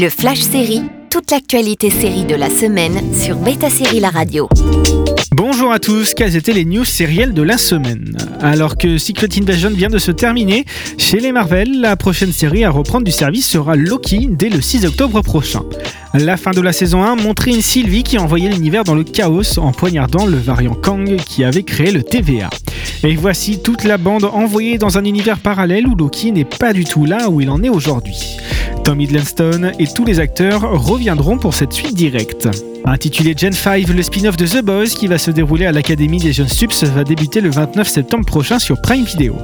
Le Flash Série, toute l'actualité série de la semaine sur Beta Série La Radio. Bonjour à tous, quelles étaient les news sérielles de la semaine? Alors que Secret Invasion vient de se terminer, chez les Marvel, la prochaine série à reprendre du service sera Loki dès le 6 octobre prochain. La fin de la saison 1 montrait une Sylvie qui envoyait l'univers dans le chaos en poignardant le variant Kang qui avait créé le TVA. Et voici toute la bande envoyée dans un univers parallèle où Loki n'est pas du tout là où il en est aujourd'hui. Tom Hiddleston et tous les acteurs reviendront pour cette suite directe. Intitulé Gen 5, le spin-off de The Boys qui va se dérouler à l'Académie des jeunes subs va débuter le 29 septembre prochain sur Prime Video.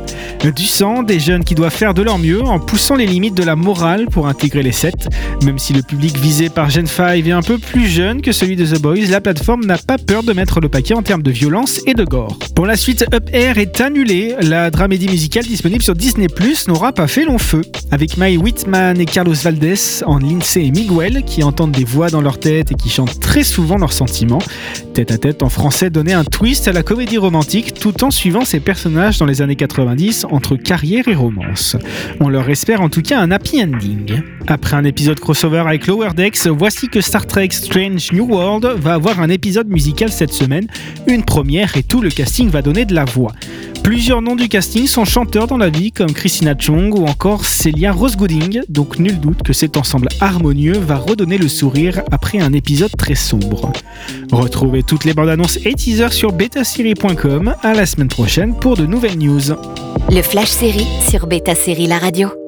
Du sang, des jeunes qui doivent faire de leur mieux en poussant les limites de la morale pour intégrer les sets. Même si le public visé par Gen 5 est un peu plus jeune que celui de The Boys, la plateforme n'a pas peur de mettre le paquet en termes de violence et de gore. Pour la suite, Up Air est annulée. La dramédie musicale disponible sur Disney Plus n'aura pas fait long feu. Avec Mai Whitman et Carlos Valdez en Lindsay et Miguel qui entendent des voix dans leur tête et qui chantent très souvent leurs sentiments. Tête à tête en français donnait un twist à la comédie romantique tout en suivant ses personnages dans les années 90 entre carrière et romance. On leur espère en tout cas un happy ending. Après un épisode crossover avec Lower Decks, voici que Star Trek Strange New World va avoir un épisode musical cette semaine, une première et tout le casting va donner de la voix. Plusieurs noms du casting sont chanteurs dans la vie comme Christina Chong ou encore Celia Rose Gooding, donc nul doute que cet ensemble harmonieux va redonner le sourire après un épisode très sombre. Retrouvez toutes les bandes annonces et teasers sur betasérie.com. À la semaine prochaine pour de nouvelles news. Le Flash Série sur Beta Série La Radio.